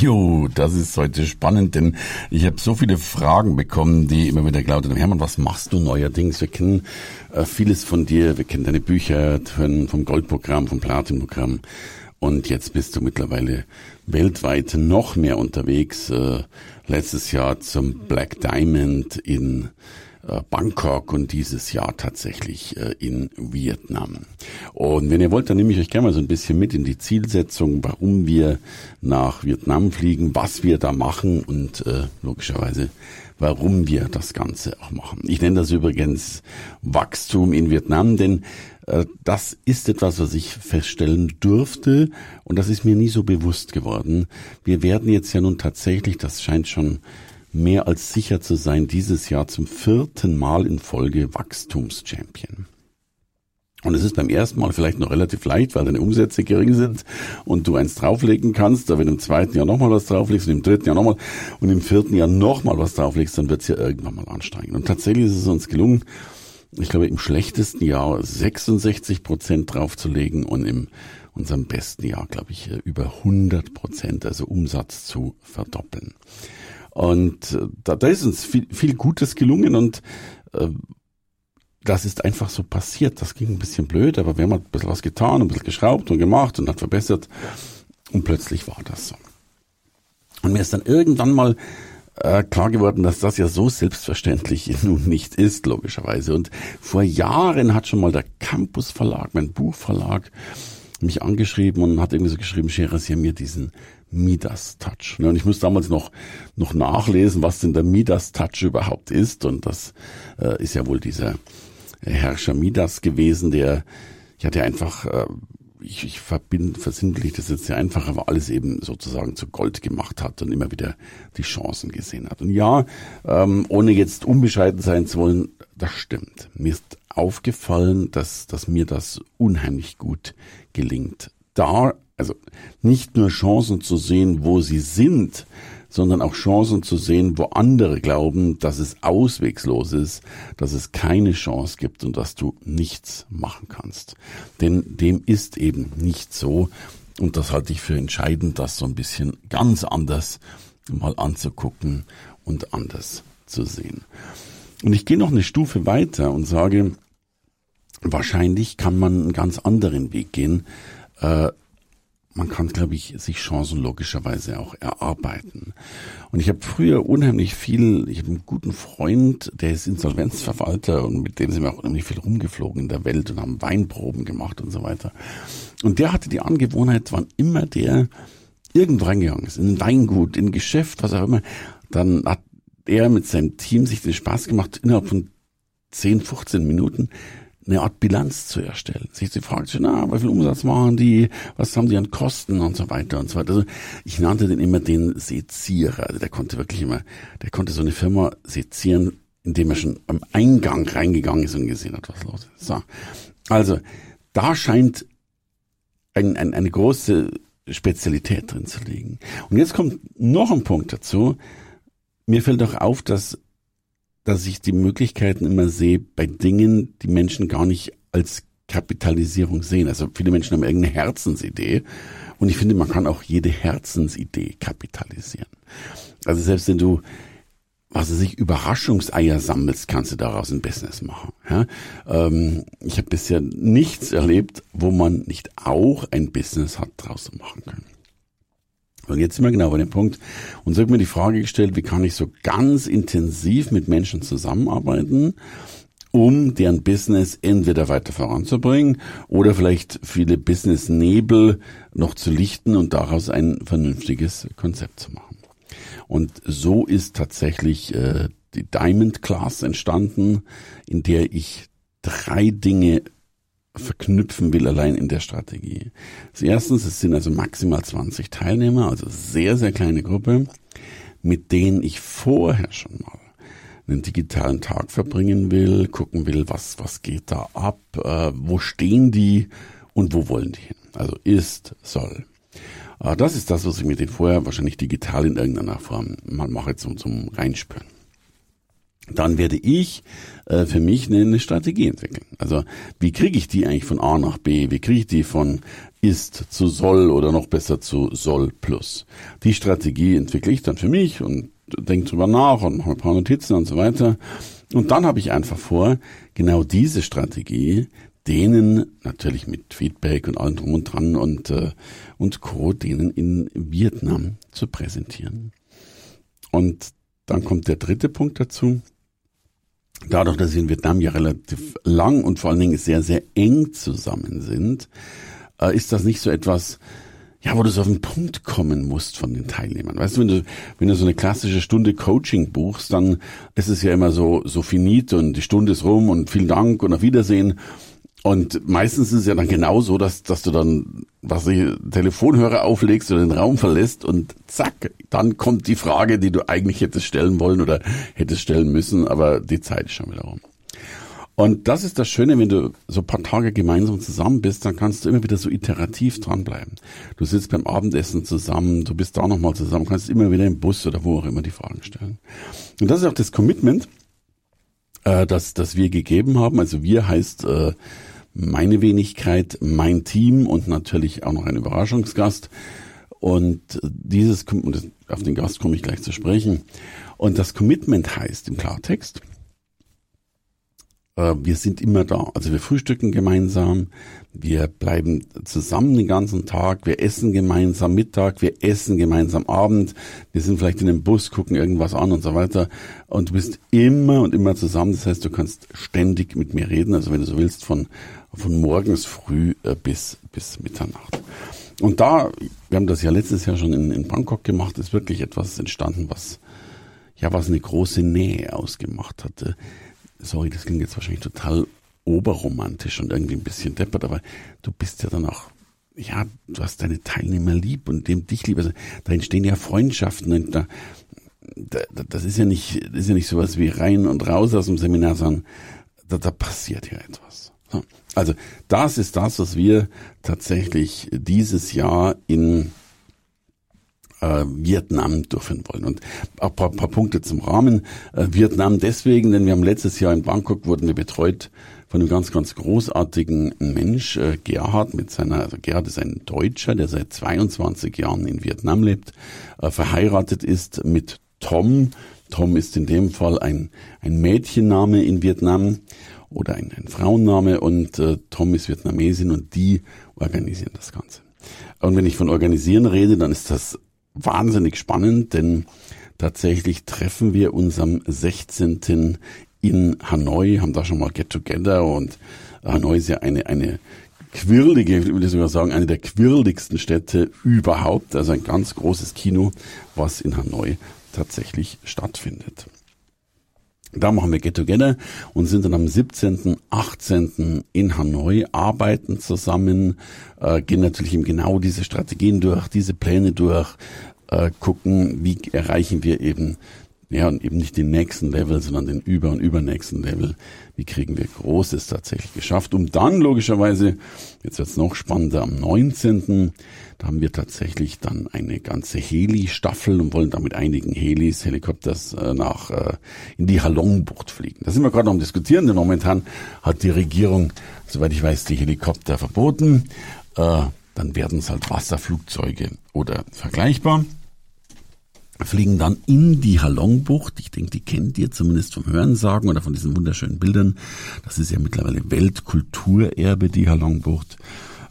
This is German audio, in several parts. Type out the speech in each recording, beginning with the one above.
Jo, das ist heute spannend, denn ich habe so viele Fragen bekommen, die immer wieder glauben, Hermann, was machst du neuerdings? Wir kennen äh, vieles von dir, wir kennen deine Bücher vom Goldprogramm, vom Platinprogramm und jetzt bist du mittlerweile weltweit noch mehr unterwegs. Äh, letztes Jahr zum Black Diamond in Bangkok und dieses Jahr tatsächlich äh, in Vietnam. Und wenn ihr wollt, dann nehme ich euch gerne mal so ein bisschen mit in die Zielsetzung, warum wir nach Vietnam fliegen, was wir da machen und äh, logischerweise, warum wir das Ganze auch machen. Ich nenne das übrigens Wachstum in Vietnam, denn äh, das ist etwas, was ich feststellen durfte und das ist mir nie so bewusst geworden. Wir werden jetzt ja nun tatsächlich, das scheint schon mehr als sicher zu sein, dieses Jahr zum vierten Mal in Folge Wachstumschampion. Und es ist beim ersten Mal vielleicht noch relativ leicht, weil deine Umsätze gering sind und du eins drauflegen kannst. Aber wenn du im zweiten Jahr nochmal was drauflegst und im dritten Jahr nochmal und im vierten Jahr nochmal was drauflegst, dann wird es ja irgendwann mal anstrengend. Und tatsächlich ist es uns gelungen, ich glaube, im schlechtesten Jahr 66 Prozent draufzulegen und im unserem besten Jahr, glaube ich, über 100 Prozent, also Umsatz zu verdoppeln. Und äh, da, da ist uns viel, viel Gutes gelungen und äh, das ist einfach so passiert. Das ging ein bisschen blöd, aber wir haben halt ein bisschen was getan, ein bisschen geschraubt und gemacht und hat verbessert. Und plötzlich war das so. Und mir ist dann irgendwann mal äh, klar geworden, dass das ja so selbstverständlich nun nicht ist, logischerweise. Und vor Jahren hat schon mal der Campus Verlag, mein Buchverlag, mich angeschrieben und hat irgendwie so geschrieben, Scherer, Sie haben mir diesen Midas Touch. Und ich muss damals noch, noch nachlesen, was denn der Midas Touch überhaupt ist. Und das äh, ist ja wohl dieser Herrscher Midas gewesen, der, ja, der einfach, äh, ich, ich verbinde, versinnbildlich das jetzt sehr einfach, aber alles eben sozusagen zu Gold gemacht hat und immer wieder die Chancen gesehen hat. Und ja, ähm, ohne jetzt unbescheiden sein zu wollen, das stimmt. Mir ist aufgefallen, dass, dass mir das unheimlich gut gelingt. Da also nicht nur Chancen zu sehen, wo sie sind, sondern auch Chancen zu sehen, wo andere glauben, dass es auswegslos ist, dass es keine Chance gibt und dass du nichts machen kannst. Denn dem ist eben nicht so. Und das halte ich für entscheidend, das so ein bisschen ganz anders mal anzugucken und anders zu sehen. Und ich gehe noch eine Stufe weiter und sage, wahrscheinlich kann man einen ganz anderen Weg gehen, äh, man kann, glaube ich, sich Chancen logischerweise auch erarbeiten. Und ich habe früher unheimlich viel, ich habe einen guten Freund, der ist Insolvenzverwalter und mit dem sind wir auch unheimlich viel rumgeflogen in der Welt und haben Weinproben gemacht und so weiter. Und der hatte die Angewohnheit, wann immer der irgendwo reingegangen ist, in ein Weingut, in ein Geschäft, was auch immer, dann hat er mit seinem Team sich den Spaß gemacht, innerhalb von 10, 15 Minuten eine Art Bilanz zu erstellen. Sich zu fragen, na, wie viel Umsatz machen die, was haben die an Kosten und so weiter und so weiter. Also ich nannte den immer den Sezierer. Also der konnte wirklich immer, der konnte so eine Firma sezieren, indem er schon am Eingang reingegangen ist und gesehen hat, was los ist. So. Also, da scheint ein, ein, eine große Spezialität drin zu liegen. Und jetzt kommt noch ein Punkt dazu. Mir fällt auch auf, dass dass ich die Möglichkeiten immer sehe bei Dingen, die Menschen gar nicht als Kapitalisierung sehen. Also viele Menschen haben irgendeine Herzensidee und ich finde, man kann auch jede Herzensidee kapitalisieren. Also selbst wenn du was weiß ich, Überraschungseier sammelst, kannst du daraus ein Business machen. Ja? Ähm, ich habe bisher nichts erlebt, wo man nicht auch ein Business hat draus machen können. Und jetzt sind wir genau bei dem Punkt. Und so habe mir die Frage gestellt, wie kann ich so ganz intensiv mit Menschen zusammenarbeiten, um deren Business entweder weiter voranzubringen oder vielleicht viele Business-Nebel noch zu lichten und daraus ein vernünftiges Konzept zu machen. Und so ist tatsächlich äh, die Diamond Class entstanden, in der ich drei Dinge verknüpfen will, allein in der Strategie. Also erstens, es sind also maximal 20 Teilnehmer, also sehr, sehr kleine Gruppe, mit denen ich vorher schon mal einen digitalen Tag verbringen will, gucken will, was, was geht da ab, äh, wo stehen die und wo wollen die hin. Also ist, soll. Äh, das ist das, was ich mir den vorher wahrscheinlich digital in irgendeiner Form mal mache zum, zum Reinspüren. Dann werde ich äh, für mich eine, Strategie entwickeln. Also wie kriege ich die eigentlich von A nach B? Wie kriege ich die von ist zu soll oder noch besser zu soll plus? Die Strategie entwickle ich dann für mich und denke drüber nach und mache ein paar Notizen und so weiter. Und dann habe ich einfach vor, genau diese Strategie denen natürlich mit Feedback und allem drum und dran und, äh, und Co. denen in Vietnam zu präsentieren. Und dann kommt der dritte Punkt dazu. Dadurch, dass sie in Vietnam ja relativ lang und vor allen Dingen sehr, sehr eng zusammen sind, äh, ist das nicht so etwas, ja, wo du so auf den Punkt kommen musst von den Teilnehmern. Weißt du, wenn du, wenn du so eine klassische Stunde Coaching buchst, dann ist es ja immer so, so finit und die Stunde ist rum und vielen Dank und auf Wiedersehen. Und meistens ist es ja dann genau so, dass, dass du dann, was ich, Telefonhörer auflegst oder den Raum verlässt und zack, dann kommt die Frage, die du eigentlich hättest stellen wollen oder hättest stellen müssen, aber die Zeit ist schon wieder rum. Und das ist das Schöne, wenn du so paar Tage gemeinsam zusammen bist, dann kannst du immer wieder so iterativ dranbleiben. Du sitzt beim Abendessen zusammen, du bist da nochmal zusammen, kannst immer wieder im Bus oder wo auch immer die Fragen stellen. Und das ist auch das Commitment, äh, das, das wir gegeben haben. Also wir heißt äh, meine Wenigkeit, mein Team und natürlich auch noch ein Überraschungsgast. Und dieses, auf den Gast komme ich gleich zu sprechen. Und das Commitment heißt im Klartext, äh, wir sind immer da. Also wir frühstücken gemeinsam, wir bleiben zusammen den ganzen Tag, wir essen gemeinsam Mittag, wir essen gemeinsam Abend, wir sind vielleicht in einem Bus, gucken irgendwas an und so weiter. Und du bist immer und immer zusammen. Das heißt, du kannst ständig mit mir reden, also wenn du so willst, von, von morgens früh äh, bis, bis Mitternacht. Und da, wir haben das ja letztes Jahr schon in, in Bangkok gemacht, ist wirklich etwas entstanden, was, ja, was eine große Nähe ausgemacht hatte sorry, das klingt jetzt wahrscheinlich total oberromantisch und irgendwie ein bisschen deppert, aber du bist ja dann auch, ja, du hast deine Teilnehmer lieb und dem dich lieb. Also da entstehen ja Freundschaften und da, da, das ist ja nicht, das ist ja nicht sowas wie rein und raus aus dem Seminar, sondern da, da passiert ja etwas. So. Also das ist das, was wir tatsächlich dieses Jahr in äh, Vietnam durchführen wollen. Und ein paar, paar Punkte zum Rahmen. Äh, Vietnam deswegen, denn wir haben letztes Jahr in Bangkok wurden wir betreut von einem ganz, ganz großartigen Mensch, äh, Gerhard mit seiner, also Gerhard ist ein Deutscher, der seit 22 Jahren in Vietnam lebt, äh, verheiratet ist mit Tom. Tom ist in dem Fall ein, ein Mädchenname in Vietnam oder ein, ein Frauenname und äh, Tom ist Vietnamesin und die organisieren das Ganze. Und wenn ich von organisieren rede, dann ist das wahnsinnig spannend, denn tatsächlich treffen wir uns am 16. in Hanoi, haben da schon mal Get Together und Hanoi ist ja eine, eine quirlige, ich würde sogar sagen, eine der quirligsten Städte überhaupt, also ein ganz großes Kino, was in Hanoi tatsächlich stattfindet. Da machen wir Get Together und sind dann am 17., 18. in Hanoi, arbeiten zusammen, äh, gehen natürlich eben genau diese Strategien durch, diese Pläne durch, äh, gucken, wie erreichen wir eben ja, und eben nicht den nächsten Level, sondern den über- und übernächsten Level. Wie kriegen wir Großes tatsächlich geschafft? Um dann logischerweise, jetzt wird's noch spannender, am 19. Da haben wir tatsächlich dann eine ganze Heli-Staffel und wollen da mit einigen Helis, Helikopters äh, nach äh, in die Halongbucht fliegen. Da sind wir gerade noch am Diskutieren, denn momentan hat die Regierung, soweit ich weiß, die Helikopter verboten. Äh, dann werden es halt Wasserflugzeuge oder vergleichbar fliegen dann in die Halongbucht. Ich denke, die kennt ihr zumindest vom Hörensagen oder von diesen wunderschönen Bildern. Das ist ja mittlerweile Weltkulturerbe, die Halongbucht.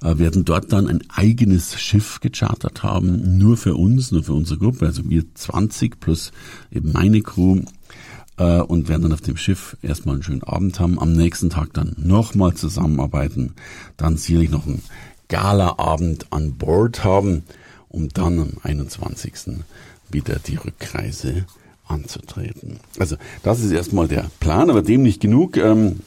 Äh, werden dort dann ein eigenes Schiff gechartert haben, nur für uns, nur für unsere Gruppe, also wir 20 plus eben meine Crew äh, und werden dann auf dem Schiff erstmal einen schönen Abend haben, am nächsten Tag dann nochmal zusammenarbeiten, dann sicherlich noch einen Galaabend an Bord haben, um dann am 21 wieder die Rückreise anzutreten. Also das ist erstmal der Plan, aber dem nicht genug. Ähm,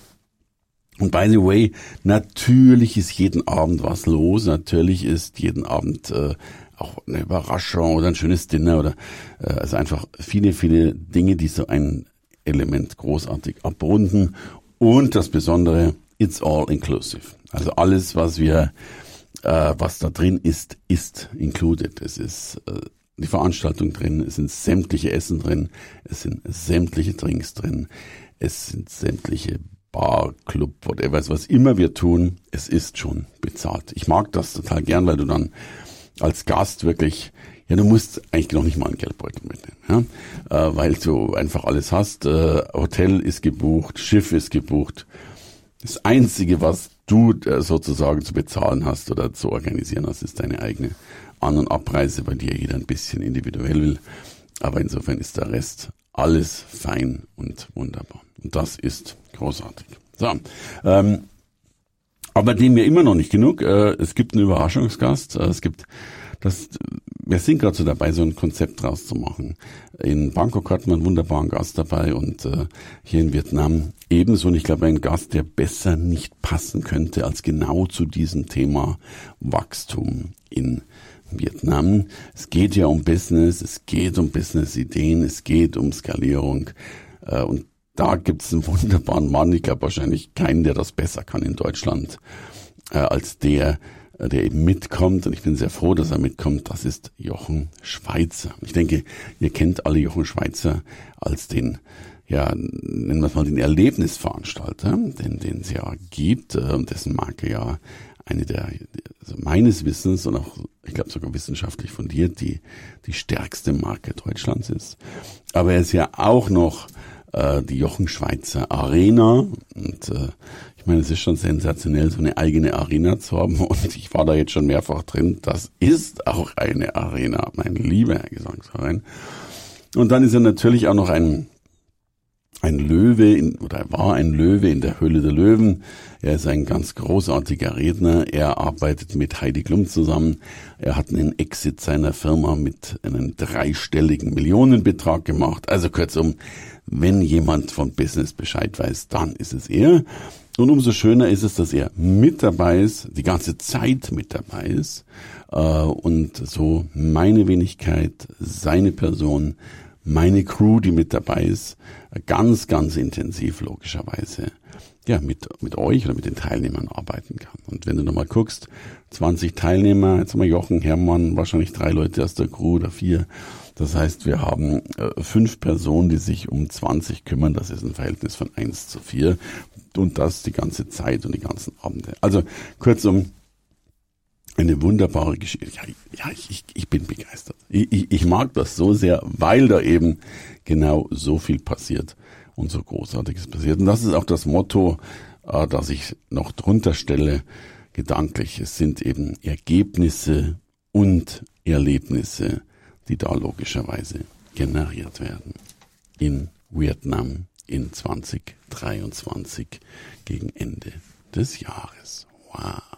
und by the way, natürlich ist jeden Abend was los. Natürlich ist jeden Abend äh, auch eine Überraschung oder ein schönes Dinner oder äh, also einfach viele, viele Dinge, die so ein Element großartig abrunden. Und das Besondere, it's all inclusive. Also alles, was wir äh, was da drin ist, ist included. Es ist äh, die Veranstaltung drin, es sind sämtliche Essen drin, es sind sämtliche Drinks drin, es sind sämtliche Bar, Club, whatever, was immer wir tun, es ist schon bezahlt. Ich mag das total gern, weil du dann als Gast wirklich, ja, du musst eigentlich noch nicht mal einen Geldbeutel mitnehmen, ja, äh, weil du einfach alles hast. Äh, Hotel ist gebucht, Schiff ist gebucht. Das Einzige, was du äh, sozusagen zu bezahlen hast oder zu organisieren hast, ist deine eigene An- und Abreise, bei dir jeder ein bisschen individuell will. Aber insofern ist der Rest alles fein und wunderbar. Und das ist großartig. So, ähm, aber dem mir immer noch nicht genug. Äh, es gibt einen Überraschungsgast. Äh, es gibt das. Wir sind gerade so dabei, so ein Konzept draus zu machen. In Bangkok hat man einen wunderbaren Gast dabei und äh, hier in Vietnam ebenso. Und ich glaube, ein Gast, der besser nicht passen könnte als genau zu diesem Thema Wachstum in Vietnam. Es geht ja um Business, es geht um Business-Ideen, es geht um Skalierung. Äh, und da gibt es einen wunderbaren Mann, ich glaube wahrscheinlich keinen, der das besser kann in Deutschland, äh, als der, äh, der eben mitkommt. Und ich bin sehr froh, dass er mitkommt. Das ist Jochen Schweizer. Ich denke, ihr kennt alle Jochen Schweizer als den ja, nennen wir es mal den Erlebnisveranstalter, den, den es ja gibt, äh, dessen Marke ja eine der, also meines Wissens und auch, ich glaube sogar wissenschaftlich fundiert, die, die stärkste Marke Deutschlands ist. Aber er ist ja auch noch äh, die Jochen Schweizer Arena. Und äh, ich meine, es ist schon sensationell, so eine eigene Arena zu haben. Und ich war da jetzt schon mehrfach drin. Das ist auch eine Arena, mein lieber Herr Gesangsverein. Und dann ist er natürlich auch noch ein ein Löwe in, oder er war ein Löwe in der Höhle der Löwen. Er ist ein ganz großartiger Redner. Er arbeitet mit Heidi Klum zusammen. Er hat einen Exit seiner Firma mit einem dreistelligen Millionenbetrag gemacht. Also kurzum, wenn jemand von Business Bescheid weiß, dann ist es er. Und umso schöner ist es, dass er mit dabei ist, die ganze Zeit mit dabei ist äh, und so meine Wenigkeit, seine Person, meine Crew, die mit dabei ist, ganz, ganz intensiv logischerweise ja, mit, mit euch oder mit den Teilnehmern arbeiten kann. Und wenn du nochmal guckst, 20 Teilnehmer, jetzt haben wir Jochen, Hermann, wahrscheinlich drei Leute aus der Crew oder vier, das heißt, wir haben äh, fünf Personen, die sich um 20 kümmern. Das ist ein Verhältnis von eins zu vier Und das die ganze Zeit und die ganzen Abende. Also kurzum, eine wunderbare Geschichte. Ja, ja ich, ich bin begeistert. Ich, ich, ich mag das so sehr, weil da eben genau so viel passiert und so Großartiges passiert. Und das ist auch das Motto, äh, das ich noch drunter stelle, gedanklich. Es sind eben Ergebnisse und Erlebnisse, die da logischerweise generiert werden. In Vietnam in 2023 gegen Ende des Jahres. Wow.